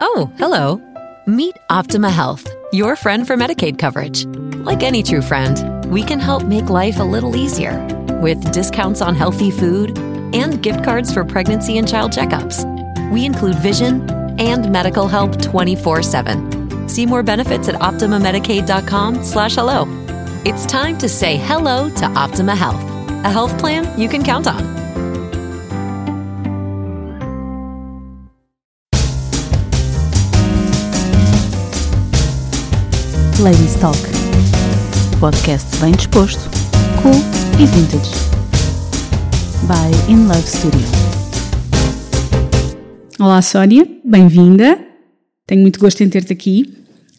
Oh, hello. Meet Optima Health, your friend for Medicaid coverage. Like any true friend, we can help make life a little easier with discounts on healthy food and gift cards for pregnancy and child checkups. We include vision and medical help 24-7. See more benefits at optimamedicaid.com slash hello. It's time to say hello to Optima Health, a health plan you can count on. Ladies Talk. Podcast bem disposto, cool e vintage. By In Love Studio. Olá, Sónia, bem-vinda. Tenho muito gosto em ter-te aqui.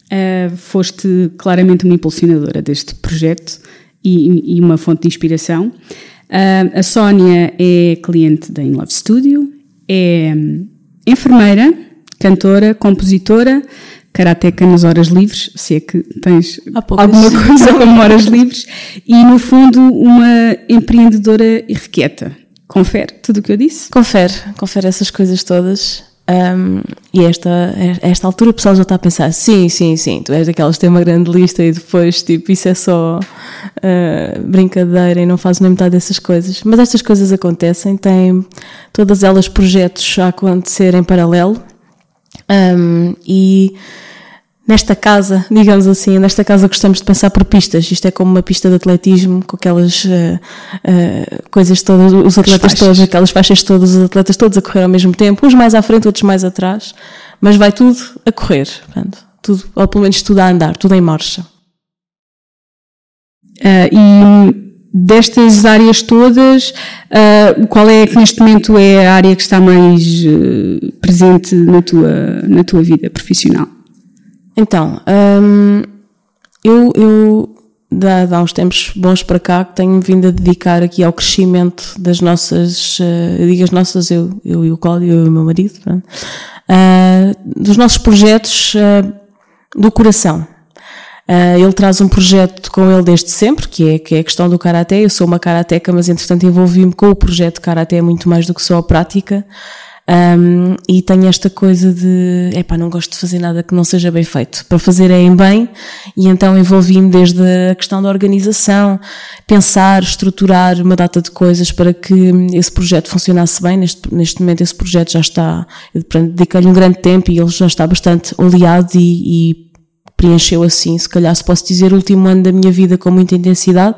Uh, foste claramente uma impulsionadora deste projeto e, e uma fonte de inspiração. Uh, a Sónia é cliente da In Love Studio, é hum, enfermeira, cantora, compositora, karateca nas horas livres, se é que tens alguma coisa como horas livres, e no fundo uma empreendedora irrequieta. Confere tudo o que eu disse? Confere, confere essas coisas todas. Um, e esta, a esta altura o pessoal já está a pensar: sim, sim, sim, tu és daquelas que têm uma grande lista e depois, tipo, isso é só uh, brincadeira e não fazes nem metade dessas coisas. Mas estas coisas acontecem, têm todas elas projetos a acontecer em paralelo. Um, e nesta casa, digamos assim, nesta casa gostamos de passar por pistas. Isto é como uma pista de atletismo, com aquelas uh, uh, coisas todas, os atletas todos, aquelas faixas todas, os atletas todos a correr ao mesmo tempo, uns mais à frente, outros mais atrás, mas vai tudo a correr, portanto, tudo, ou pelo menos tudo a andar, tudo em marcha. Ah, e destas áreas todas, ah, qual é que neste momento é a área que está mais eh, presente na tua, na tua vida profissional? Então, hum, eu, eu de, de há uns tempos bons para cá que tenho vindo a dedicar aqui ao crescimento das nossas, eh, eu digo as nossas, eu, eu e o Cláudio, eu e o meu marido, ah, dos nossos projetos ah, do coração. Ah, ele traz um projeto com ele desde sempre, que é, que é a questão do Karaté. Eu sou uma Karateca, mas entretanto envolvi-me com o projeto Karaté muito mais do que só a prática. Um, e tenho esta coisa de, epá, não gosto de fazer nada que não seja bem feito. Para fazer é em bem, e então envolvi-me desde a questão da organização, pensar, estruturar uma data de coisas para que esse projeto funcionasse bem. Neste, neste momento esse projeto já está, dediquei-lhe um grande tempo e ele já está bastante oleado e, e preencheu assim, se calhar se posso dizer, o último ano da minha vida com muita intensidade.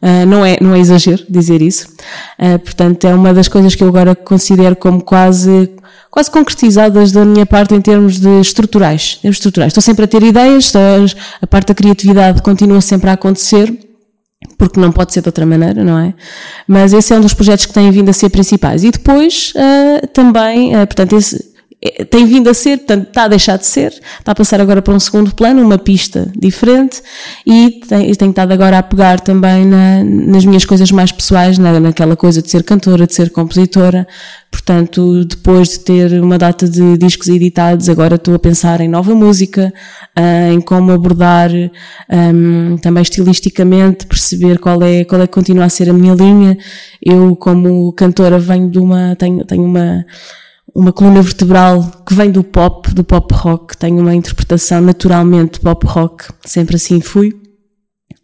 Uh, não, é, não é exagero dizer isso. Uh, portanto, é uma das coisas que eu agora considero como quase, quase concretizadas da minha parte em termos de estruturais. Em estruturais. Estou sempre a ter ideias, estou- a parte da criatividade continua sempre a acontecer, porque não pode ser de outra maneira, não é? Mas esse é um dos projetos que têm vindo a ser principais. E depois, ah, também, ah, portanto, esse tem vindo a ser, portanto, está a deixar de ser, está a passar agora para um segundo plano, uma pista diferente, e tem- tenho estado agora a pegar também na- nas minhas coisas mais pessoais, na, naquela coisa de ser cantora, de ser compositora. Portanto, depois de ter uma data de discos editados, agora estou a pensar em nova música, ah, em como abordar ahm, também estilisticamente, perceber qual é, qual é que continua a ser a minha linha. Eu, como cantora, venho de uma, tenho, tenho uma, uma coluna vertebral que vem do pop, do pop rock, tenho uma interpretação naturalmente pop rock, sempre assim fui.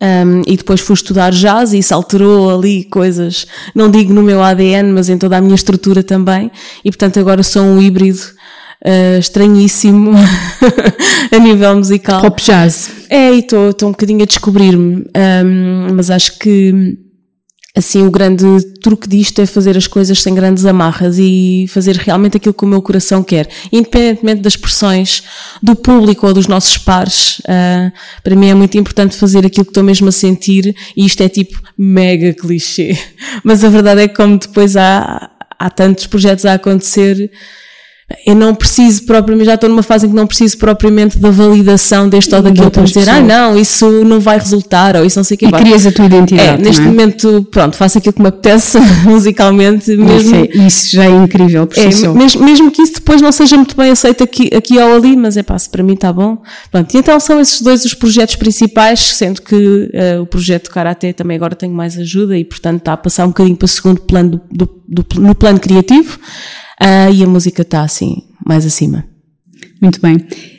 Um, e depois fui estudar jazz e isso alterou ali coisas, não digo no meu ADN, mas em toda a minha estrutura também. E portanto agora sou um híbrido uh, estranhíssimo a nível musical. Pop jazz. É, e estou um bocadinho a descobrir-me, um, mas acho que assim o grande truque disto é fazer as coisas sem grandes amarras e fazer realmente aquilo que o meu coração quer, independentemente das pressões do público ou dos nossos pares. Uh, para mim é muito importante fazer aquilo que estou mesmo a sentir e isto é tipo mega clichê, mas a verdade é que como depois há há tantos projetos a acontecer eu não preciso propriamente, já estou numa fase em que não preciso propriamente da validação deste ou daquilo para dizer, ah não, isso não vai resultar, ou isso não sei o que. E crias a tua identidade. É, neste é? momento, pronto, faço aquilo que me apetece musicalmente. Mesmo, isso, é, isso já é incrível, por é, si mesmo, mesmo que isso depois não seja muito bem aceito aqui, aqui ou ali, mas é pá, se para mim está bom. Pronto, e então são esses dois os projetos principais, sendo que uh, o projeto Karate também agora tenho mais ajuda e portanto está a passar um bocadinho para o segundo plano do, do, do no plano criativo. Uh, e a música está assim, mais acima. Muito bem.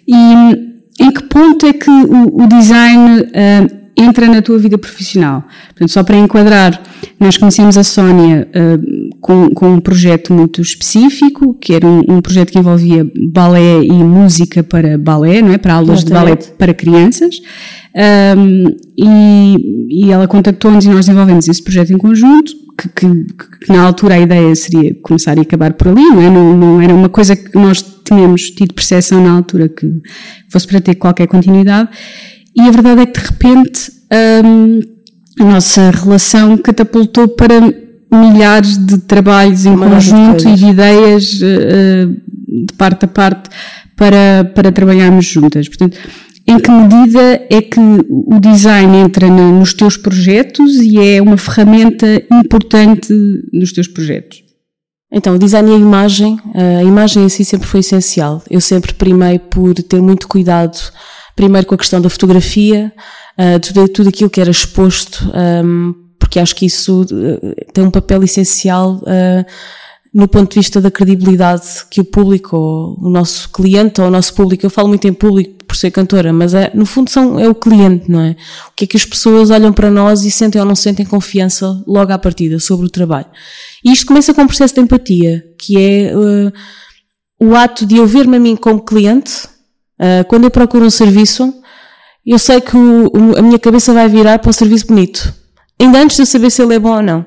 E em que ponto é que o, o design uh, entra na tua vida profissional? Portanto, só para enquadrar, nós conhecemos a Sónia uh, com, com, um projeto muito específico, que era um, um, projeto que envolvia balé e música para balé, não é? Para aulas Exatamente. de balé para crianças. Um, e, e ela contactou-nos e nós desenvolvemos esse projeto em conjunto que, que, que, na altura a ideia seria começar e acabar por ali, não é? Não, não, era uma coisa que nós tínhamos tido percepção na altura que fosse para ter qualquer continuidade. E a verdade é que de repente hum, a nossa relação catapultou para milhares de trabalhos em conjunto e de ideias uh, de parte a parte para, para trabalharmos juntas. Portanto, em que medida é que o design entra nos teus projetos e é uma ferramenta importante nos teus projetos? Então, o design e a imagem, a imagem em si sempre foi essencial. Eu sempre primei por ter muito cuidado, primeiro com a questão da fotografia, tudo, tudo aquilo que era exposto, porque acho que isso eh, tem um papel essencial eh, no ponto de vista da credibilidade que o público, ou o nosso cliente, ou o nosso público, eu falo muito em público por ser cantora, mas é, no fundo são, é o cliente, não é? O que é que as pessoas olham para nós e sentem ou não sentem confiança logo à partida sobre o trabalho. E isto começa com um processo de empatia, que é uh, o ato de eu ver-me a mim como cliente, uh, quando eu procuro um serviço, eu sei que o, o, a minha cabeça vai virar para um serviço bonito. Ainda antes de eu saber se ele é bom ou não.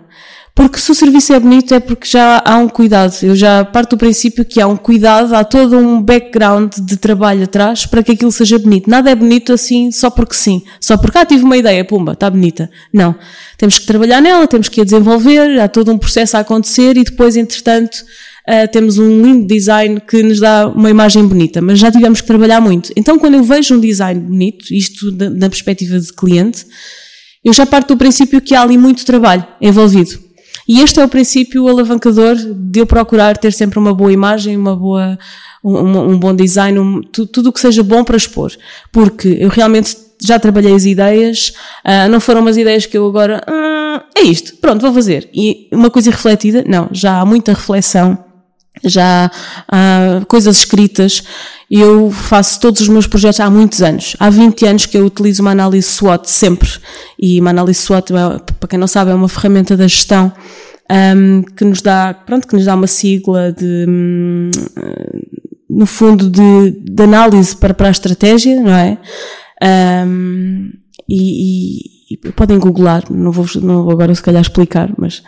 Porque se o serviço é bonito é porque já há um cuidado. Eu já parto do princípio que há um cuidado, há todo um background de trabalho atrás para que aquilo seja bonito. Nada é bonito assim só porque sim. Só porque, ah, tive uma ideia, pumba, está bonita. Não. Temos que trabalhar nela, temos que a desenvolver, há todo um processo a acontecer e depois, entretanto, uh, temos um lindo design que nos dá uma imagem bonita. Mas já tivemos que trabalhar muito. Então, quando eu vejo um design bonito, isto da, perspectiva de cliente, eu já parto do princípio que há ali muito trabalho envolvido. E este é o princípio alavancador de eu procurar ter sempre uma boa imagem, uma boa, um, um bom design, um, tudo o que seja bom para expor. Porque eu realmente já trabalhei as ideias, uh, não foram umas ideias que eu agora, uh, é isto, pronto, vou fazer. E uma coisa refletida, não, já há muita reflexão, já há coisas escritas. Eu faço todos os meus projetos há muitos anos. Há 20 anos que eu utilizo uma análise SWOT sempre. E uma análise SWOT, é, para quem não sabe, é uma ferramenta da gestão um, que nos dá, pronto, que nos dá uma sigla de, um, no fundo, de, de, análise para, para a estratégia, não é? Um, e, e, e, podem googlar, não vou, não vou agora se calhar explicar, mas,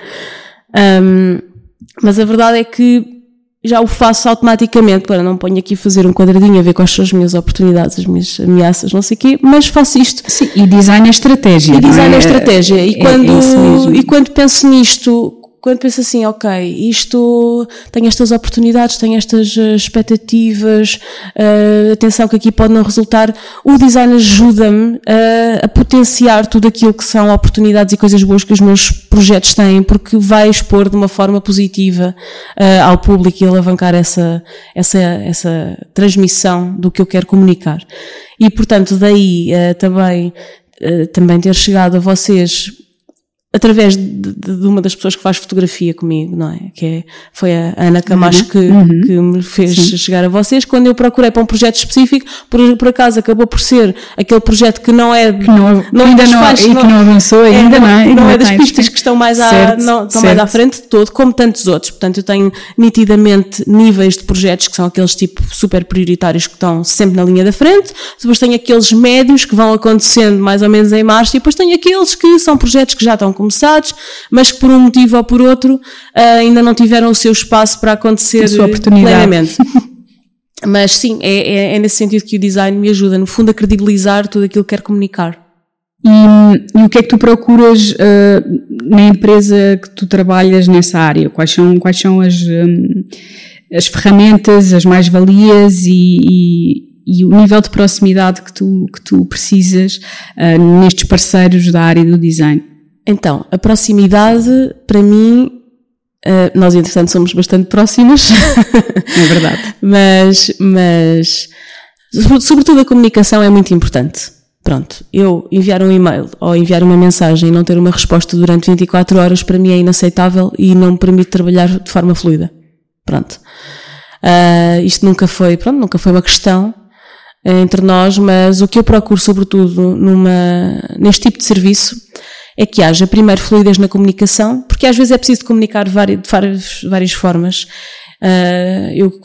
mas a verdade é que já o faço automaticamente, para não ponho aqui fazer um quadradinho a ver quais são as minhas oportunidades, as minhas ameaças, não sei o quê, mas faço isto. Sim, e design é estratégia. E design é, é estratégia. E, é, quando, é e quando penso nisto, quando penso assim, ok, isto tem estas oportunidades, tem estas uh, expectativas, uh, atenção que aqui pode não resultar, o design ajuda-me uh, a potenciar tudo aquilo que são oportunidades e coisas boas que os meus projetos têm, porque vai expor de uma forma positiva ao público e alavancar essa, essa, essa transmissão do que eu quero comunicar. E portanto, daí também, também ter chegado a vocês através de, de, uma das pessoas que faz fotografia comigo, não é? Que é, foi a Ana Camacho que, uhum. que me fez Sim. chegar a vocês. Quando eu procurei para um projeto específico, por, por acaso acabou por ser aquele projeto que não é, que não, não ainda não, faz, e que não avançou é, ainda, não, é? Não, não é das pistas que estão mais, certo, à, não, estão mais à frente de todo, como tantos outros. Portanto, eu tenho nitidamente níveis de projetos que são aqueles tipo super prioritários que estão sempre na linha da frente. Depois tenho aqueles médios que vão acontecendo mais ou menos em março e depois tenho aqueles que são projetos que já estão começados, mas que por um motivo ou por outro uh, ainda não tiveram o seu espaço para acontecer plenamente. mas sim, é, é, é, nesse sentido que o design me ajuda, no fundo, a credibilizar tudo aquilo que quero comunicar. E, e, o que é que tu procuras uh, na empresa que tu trabalhas nessa área? Quais são, quais são as, um, as ferramentas, as mais-valias e, e, e, o nível de proximidade que tu, que tu precisas uh, nestes parceiros da área do design? Então, a proximidade, para mim, uh, nós entretanto somos bastante próximas. é verdade. mas, mas, sobretudo a comunicação é muito importante. Pronto, eu enviar um e-mail ou enviar uma mensagem e não ter uma resposta durante 24 horas para mim é inaceitável e não me permite trabalhar de forma fluida. Pronto. Uh, isto nunca foi, pronto, nunca foi uma questão entre nós, mas o que eu procuro sobretudo numa, neste tipo de serviço é que haja primeiro fluidez na comunicação, porque às vezes é preciso comunicar de várias, de várias, várias formas Uh, eu,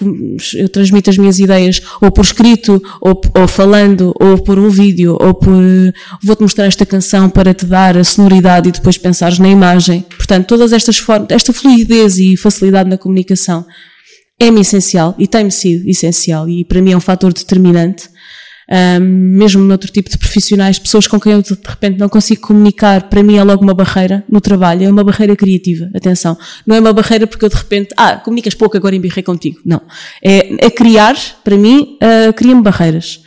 eu, transmito as minhas ideias ou por escrito, ou, ou falando, ou por um vídeo, ou por vou-te mostrar esta canção para te dar a sonoridade e depois pensares na imagem. Portanto, todas estas formas, esta fluidez e facilidade na comunicação é-me essencial e tem-me sido essencial e para mim é um fator determinante um, mesmo noutro tipo de profissionais, pessoas com quem eu de repente não consigo comunicar, para mim é logo uma barreira no trabalho, é uma barreira criativa, atenção. Não é uma barreira porque eu de repente, ah, comunicas pouco, agora embirrei contigo. Não. É, é criar, para mim, uh, cria-me barreiras.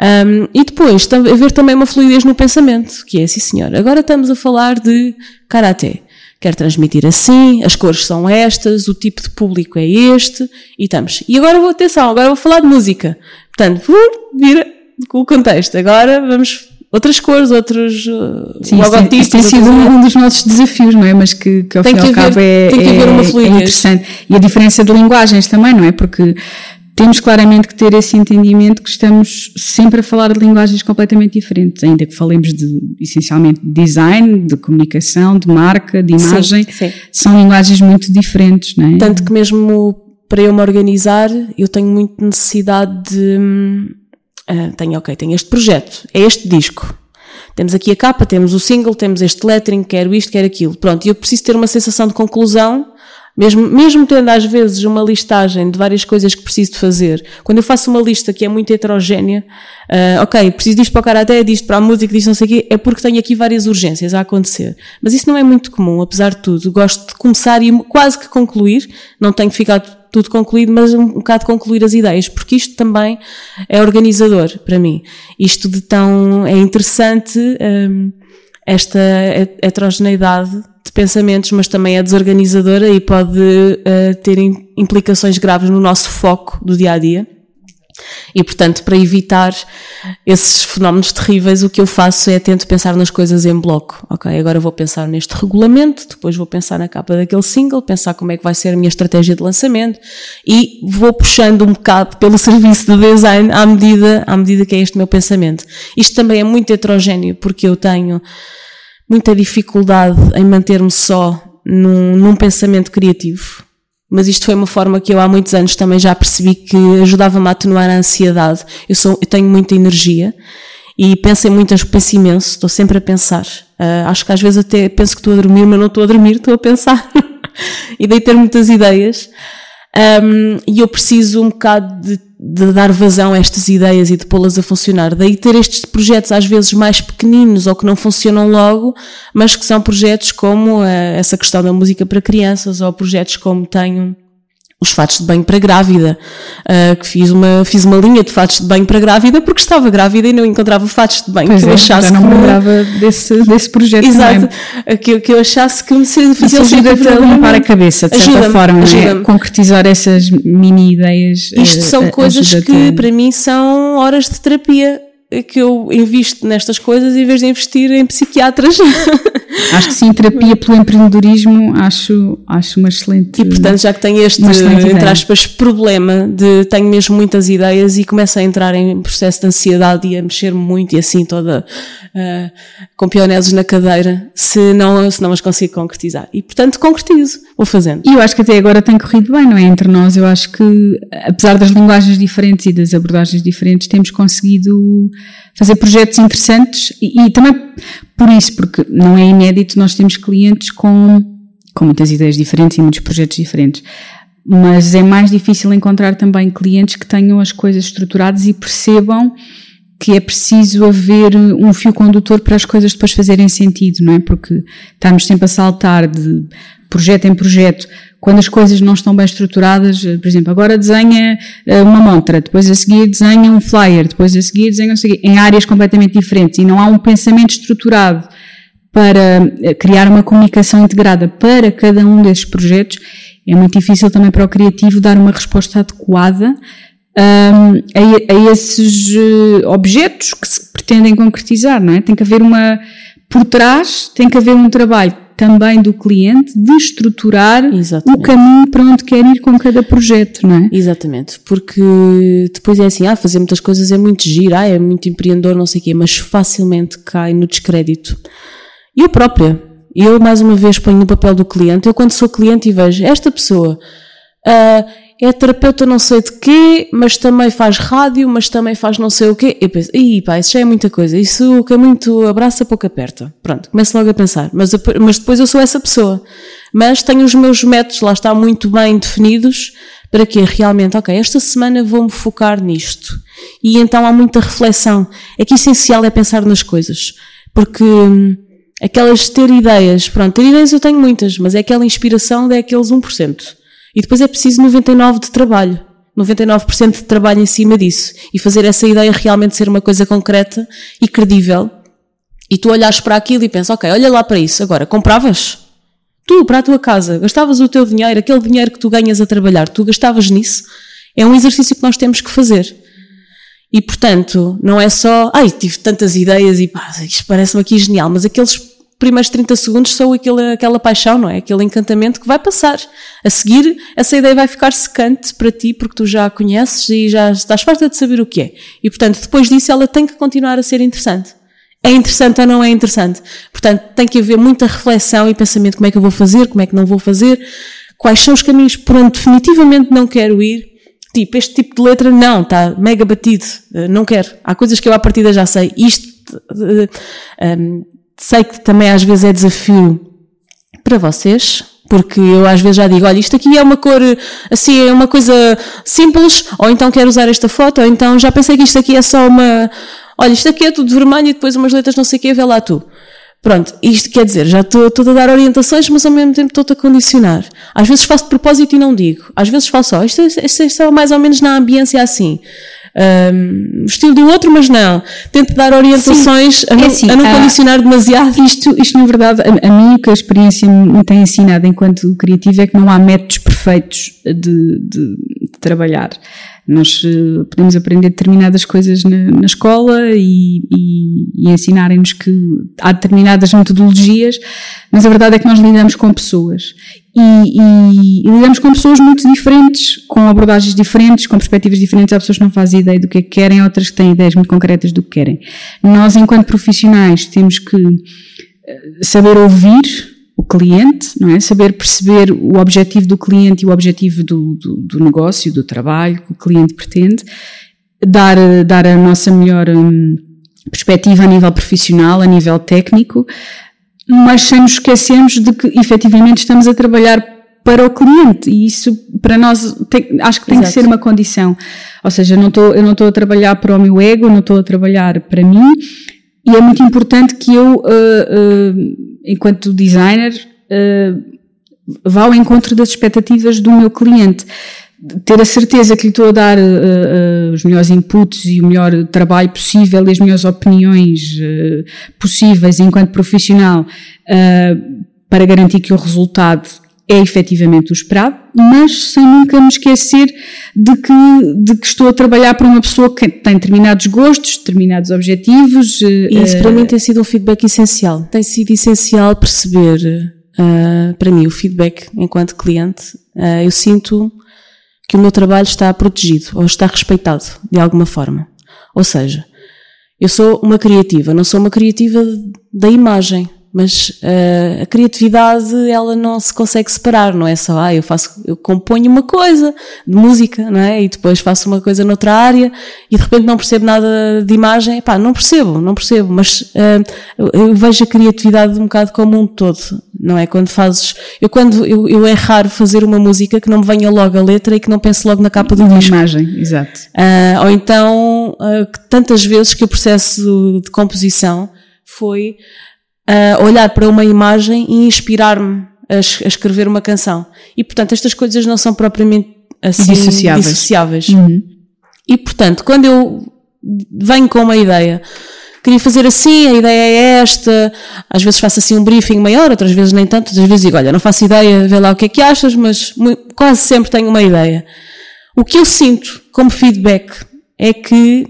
Um, e depois, haver também uma fluidez no pensamento, que é, sim senhor, agora estamos a falar de Karaté. Quero transmitir assim, as cores são estas, o tipo de público é este, e estamos. E agora vou, atenção, agora vou falar de música. Portanto, vira com o contexto. Agora vamos outras cores, outros uh, Sim, logotipos. Isso tem sido um, dos nossos desafios, não é? Mas que, que ao tem fim e ao cabo é, é, é interessante. E a diferença de linguagens também, não é? Porque temos claramente que ter esse entendimento que estamos sempre a falar de linguagens completamente diferentes, ainda que falemos de, essencialmente de design, de comunicação, de marca, de imagem, sim, sim. são linguagens muito diferentes, não é? Tanto que mesmo para eu me organizar, eu tenho muita necessidade de. Uh, tenho, ok, tenho este projeto, é este disco. Temos aqui a capa, temos o single, temos este lettering, quero isto, quero aquilo. Pronto, e eu preciso ter uma sensação de conclusão mesmo, mesmo tendo às vezes uma listagem de várias coisas que preciso de fazer, quando eu faço uma lista que é muito heterogénea, uh, ok, preciso disto para o karaté, disto para a música, disto não sei o quê, é porque tenho aqui várias urgências a acontecer. Mas isso não é muito comum, apesar de tudo. Gosto de começar e quase que concluir, não tenho que ficar tudo concluído, mas um, bocado concluir as ideias, porque isto também é organizador para mim. Isto de tão, é interessante, um, esta heterogeneidade de pensamentos, mas também é desorganizadora e pode uh, ter implicações graves no nosso foco do dia a dia. E, portanto, para evitar esses fenómenos terríveis, o que eu faço é tento pensar nas coisas em bloco. Ok, agora vou pensar neste regulamento, depois vou pensar na capa daquele single, pensar como é que vai ser a minha estratégia de lançamento e vou puxando um bocado pelo serviço de design à medida, à medida que é este meu pensamento. Isto também é muito heterogéneo, porque eu tenho muita dificuldade em manter-me só num, num, pensamento criativo. Mas isto foi uma forma que eu há muitos anos também já percebi que ajudava-me a atenuar a ansiedade. Eu, sou, eu tenho muita energia e penso em muitas, penso imenso, estou sempre a pensar. Uh, acho que às vezes até penso que estou a dormir, mas não estou a dormir, estou a pensar. e daí ter muitas ideias. Um, e eu preciso um bocado de de dar vazão a estas ideias e de pô-las a funcionar. Daí ter estes projetos às vezes mais pequeninos ou que não funcionam logo, mas que são projetos como uh, essa questão da música para crianças ou projetos como tenho os fatos de banho para grávida, uh, que fiz uma, fiz uma linha de fatos de banho para grávida porque estava grávida e não encontrava fatos de banho pois que é, eu achasse não que me lembrava desse, desse projeto Exato, que, que eu achasse que me fazia ajuda-te a limpar a cabeça, de certa forma, é? concretizar essas mini ideias. Isto eh, são coisas que para mim são horas de terapia que eu invisto nestas coisas em vez de investir em psiquiatras. Acho que sim, terapia pelo empreendedorismo acho, acho uma excelente E portanto, já que tenho este, entre aspas, problema de tenho mesmo muitas ideias e começo a entrar em processo de ansiedade e a mexer-me muito e assim toda uh, com pioneses na cadeira, se não, se não as consigo concretizar. E portanto, concretizo, vou fazendo. E eu acho que até agora tem corrido bem, não é? Entre nós, eu acho que, apesar das linguagens diferentes e das abordagens diferentes, temos conseguido fazer projetos interessantes e, e, também por isso, porque não é inédito, nós temos clientes com, com muitas ideias diferentes e muitos projetos diferentes. Mas é mais difícil encontrar também clientes que tenham as coisas estruturadas e percebam que é preciso haver um fio condutor para as coisas depois fazerem sentido, não é? Porque estamos sempre a saltar de projeto em projeto, quando as coisas não estão bem estruturadas, por exemplo, agora desenha eh, uma montra, depois a seguir desenha um flyer, depois a seguir desenha um seguir, em áreas completamente diferentes e não há um pensamento estruturado para eh, criar uma comunicação integrada para cada um desses projetos, é muito difícil também para o criativo dar uma resposta adequada um, a, a, esses objetos que se pretendem concretizar, não é? Tem que haver uma, por trás, tem que haver um trabalho também do cliente de estruturar Exatamente. o caminho para onde quer ir com cada projeto, não é? Exatamente, porque depois é assim, ah, fazer muitas coisas é muito giro, ah, é muito empreendedor, não sei o quê, mas facilmente cai no descrédito. Eu própria, eu mais uma vez ponho no papel do cliente, eu quando sou cliente e vejo esta pessoa, uh, é terapeuta não sei de quê, mas também faz rádio, mas também faz não sei o quê. Eu penso, ih pá, isso já é muita coisa, isso que é muito abraça, pouco aperta. Pronto, começo logo a pensar, mas, mas depois eu sou essa pessoa. Mas tenho os meus métodos, lá está, muito bem definidos, para que realmente, ok, esta semana vou-me focar nisto. E então há muita reflexão. É que essencial é pensar nas coisas. Porque hum, aquelas ter ideias, pronto, ter ideias eu tenho muitas, mas é aquela inspiração daqueles 1%. E depois é preciso 99% de trabalho. 99% de trabalho em cima disso. E fazer essa ideia realmente ser uma coisa concreta e credível. E tu olhas para aquilo e pensas, ok, olha lá para isso. Agora, compravas? Tu, para a tua casa, gastavas o teu dinheiro, aquele dinheiro que tu ganhas a trabalhar, tu gastavas nisso? É um exercício que nós temos que fazer. E portanto, não é só, ai, tive tantas ideias e pá, isto parece-me aqui genial, mas aqueles primeiros 30 segundos são aquele, aquela paixão, não é? Aquele encantamento que vai passar. A seguir, essa ideia vai ficar secante para ti, porque tu já a conheces e já estás farta de saber o que é. E, portanto, depois disso, ela tem que continuar a ser interessante. É interessante ou não é interessante? Portanto, tem que haver muita reflexão e pensamento: como é que eu vou fazer, como é que não vou fazer, quais são os caminhos por onde definitivamente não quero ir. Tipo, este tipo de letra, não, está mega batido, eh, não quero. Há coisas que eu à partida já sei. Isto, um, eh, Sei que também às vezes é desafio para vocês, porque eu às vezes já digo, olha, isto aqui é uma cor, assim, é uma coisa simples, ou então quero usar esta foto, ou então já pensei que isto aqui é só uma, olha, isto aqui é tudo vermelho e depois umas letras não sei o que, vê lá tu. Pronto, isto quer dizer, já estou, estou a dar orientações, mas ao mesmo tempo estou-te a condicionar. Às vezes faço de propósito e não digo. Às vezes faço só, isto, isto, isto é mais ou menos na ambiência assim um, estilo do outro, mas não. Tento dar orientações Sim, a, não, é assim, a não condicionar demasiado. Isto, isto, na verdade, a, a mim o que a experiência me tem ensinado enquanto criativo é que não há métodos perfeitos de, de, de trabalhar. Nós uh, podemos aprender determinadas coisas na, na escola e, e, e ensinarem-nos que há determinadas metodologias, mas a verdade é que nós lidamos com pessoas e, e, e, lidamos com pessoas muito diferentes, com abordagens diferentes, com perspectivas diferentes. Há pessoas que não fazem ideia do que é que querem, outras que têm ideias muito concretas do que querem. Nós, enquanto profissionais, temos que eh, saber ouvir o cliente, não é? Saber perceber o objetivo do cliente e o objetivo do, do, do negócio, do trabalho que o cliente pretende, dar, dar a nossa melhor hum, perspectiva a nível profissional, a nível técnico, mas sem nos esquecermos de que efetivamente estamos a trabalhar para o cliente e isso para nós tem, acho que tem Exato. que ser uma condição. Ou seja, não tô, eu não estou a trabalhar para o meu ego, não estou a trabalhar para mim e é muito importante que eu, uh, uh, enquanto designer, uh, vá ao encontro das expectativas do meu cliente ter a certeza que lhe estou a dar uh, uh, os melhores inputs e o melhor trabalho possível e as melhores opiniões uh, possíveis enquanto profissional para garantir que o resultado é efetivamente o esperado, mas sem nunca me esquecer de que, de que estou a trabalhar para uma pessoa que tem determinados gostos, determinados objetivos. E isso para mim tem sido um feedback essencial. Tem sido essencial perceber, para mim, o feedback enquanto cliente. eu sinto que o meu trabalho está protegido ou está respeitado de alguma forma. Ou seja, eu sou uma criativa, não sou uma criativa da imagem. Mas uh, a criatividade ela não se consegue separar, não é só, ah, eu faço, eu componho uma coisa de música, não é? E depois faço uma coisa noutra área e de repente não percebo nada de imagem, pá, não percebo, não percebo, mas uh, eu vejo a criatividade um bocado como um todo, não é? Quando fazes, eu quando, eu, eu é raro fazer uma música que não me venha logo a letra e que não pense logo na capa do disco. imagem, exato. Uh, ou então, tantas vezes que o processo de composição foi uh, olhar para uma imagem e inspirar-me a, a, escrever uma canção. E portanto, estas coisas não são propriamente assim dissociáveis. dissociáveis. Uhum. E portanto, quando eu venho com uma ideia, queria fazer assim, a ideia é esta, às vezes faço assim um briefing maior, outras vezes nem tanto, outras vezes digo, olha, não faço ideia, vê lá o que é que achas, mas quase sempre tenho uma ideia. O que eu sinto como feedback é que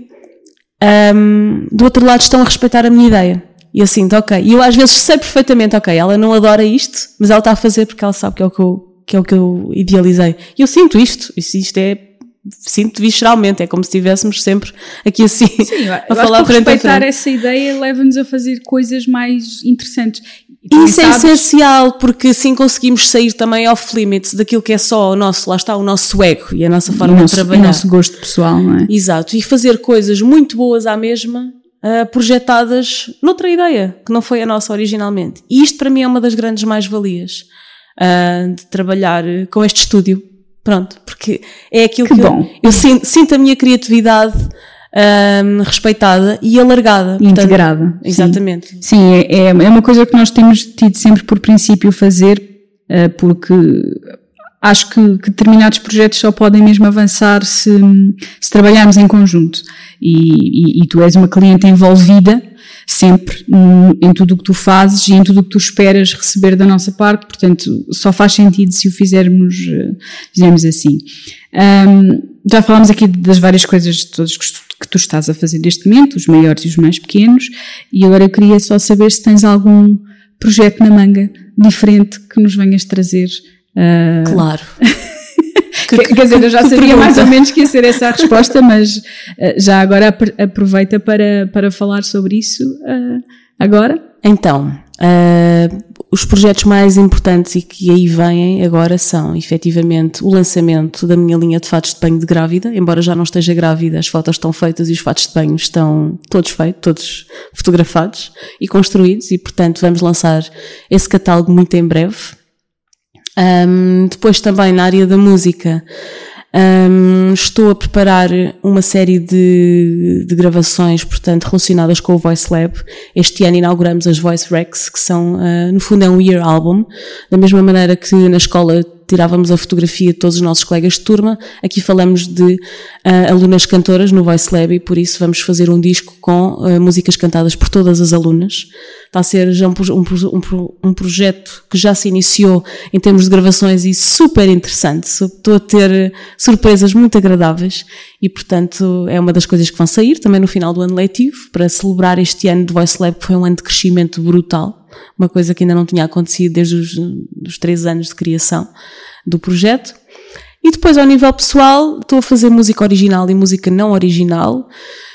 um, do outro lado estão a respeitar a minha ideia. E eu sinto, ok. E eu às vezes sei perfeitamente, ok, ela não adora isto, mas ela está a fazer porque ela sabe que é o que eu, que é o que eu idealizei. E eu sinto isto. Isto é sinto visceralmente, é como se estivéssemos sempre aqui assim Sim, a falar frente a frente. essa ideia leva-nos a fazer coisas mais interessantes. Isso é sabes... essencial, porque assim conseguimos sair também off limits daquilo que é só o nosso, lá está, o nosso ego e a nossa forma nosso, de trabalhar. O nosso gosto pessoal, não é? Exato, e fazer coisas muito boas à mesma uh, projetadas noutra ideia, que não foi a nossa originalmente. E isto para mim é uma das grandes mais-valias uh, de trabalhar com este estúdio. Pronto, porque é aquilo que, que eu, eu sinto, sinto, a minha criatividade um, ah, respeitada e alargada. Integrada. Portanto, exatamente. Sim, sim é, é, é, uma coisa que nós temos tido sempre por princípio fazer, uh, porque acho que, que, determinados projetos só podem mesmo avançar se, se trabalharmos em conjunto. E, e, e, tu és uma cliente envolvida sempre em tudo o que tu fazes e em tudo o que tu esperas receber da nossa parte, portanto, só faz sentido se o fizermos, eh, fizermos assim. Um, já falámos aqui das várias coisas todas que tu estás a fazer neste momento, os maiores e os mais pequenos, e agora eu queria só saber se tens algum projeto na manga diferente que nos venhas trazer Uh... Claro. que, quer dizer, eu já sabia pergunta. mais ou menos que ia ser essa a resposta, mas uh, já agora aproveita para, para falar sobre isso uh, agora. Então, os projetos mais importantes e que aí vêm agora são, efetivamente, o lançamento da minha linha de fatos de banho de grávida, embora já não esteja grávida, as fotos estão feitas e os fatos de banho estão todos feitos, todos fotografados e construídos, e portanto vamos lançar esse catálogo muito em breve um, depois também na área da música, um, estou a preparar uma série de, de, gravações, portanto, relacionadas com o Voice Lab. Este ano inauguramos as Voice Recs, que são, uh, no fundo, é um year album. Da mesma maneira que na escola tirávamos a fotografia de todos os nossos colegas de turma. Aqui falamos de uh, alunas cantoras no Voice Lab e por isso vamos fazer um disco com uh, músicas cantadas por todas as alunas. Está a ser já um, um, um, um, projeto que já se iniciou em termos de gravações e super interessante. Estou a ter surpresas muito agradáveis e, portanto, é uma das coisas que vão sair também no final do ano letivo para celebrar este ano de Voice Lab, que foi um ano de crescimento brutal uma coisa que ainda não tinha acontecido desde os, os três anos de criação do projeto. E depois, ao nível pessoal, estou a fazer música original e música não original.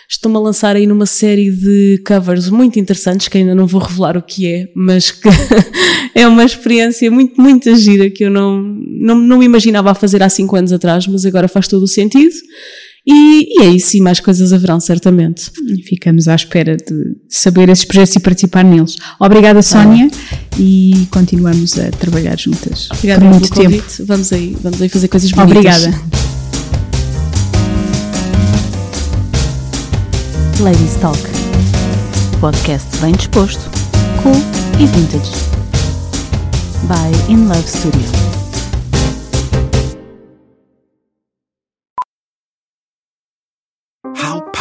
Estou-me a lançar aí numa série de covers muito interessantes, que ainda não vou revelar o que é, mas que é uma experiência muito, muito gira que eu não, não, não me imaginava a fazer há cinco anos atrás, mas agora faz todo o sentido. E, e é isso, e mais coisas haverão, certamente. Ficamos à espera de saber esses projetos e participar neles. Obrigada, Sónia, ah. e continuamos a trabalhar juntas. Obrigada por muito tempo. Convite. Vamos aí, vamos aí fazer coisas bonitas. Obrigada. Ladies Talk, podcast bem disposto, cool e vintage. By In Love Studio.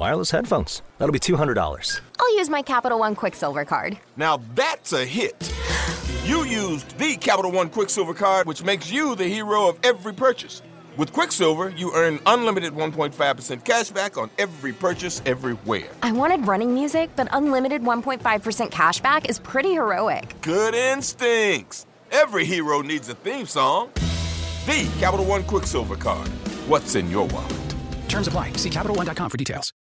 Wireless headphones. That'll be $200. I'll use my Capital One Quicksilver card. Now that's a hit. You used the Capital One Quicksilver card, which makes you the hero of every purchase. With Quicksilver, you earn unlimited 1.5% cash back on every purchase everywhere. I wanted running music, but unlimited 1.5% cash back is pretty heroic. Good instincts. Every hero needs a theme song. The Capital One Quicksilver card. What's in your wallet? Terms apply. See CapitalOne.com for details.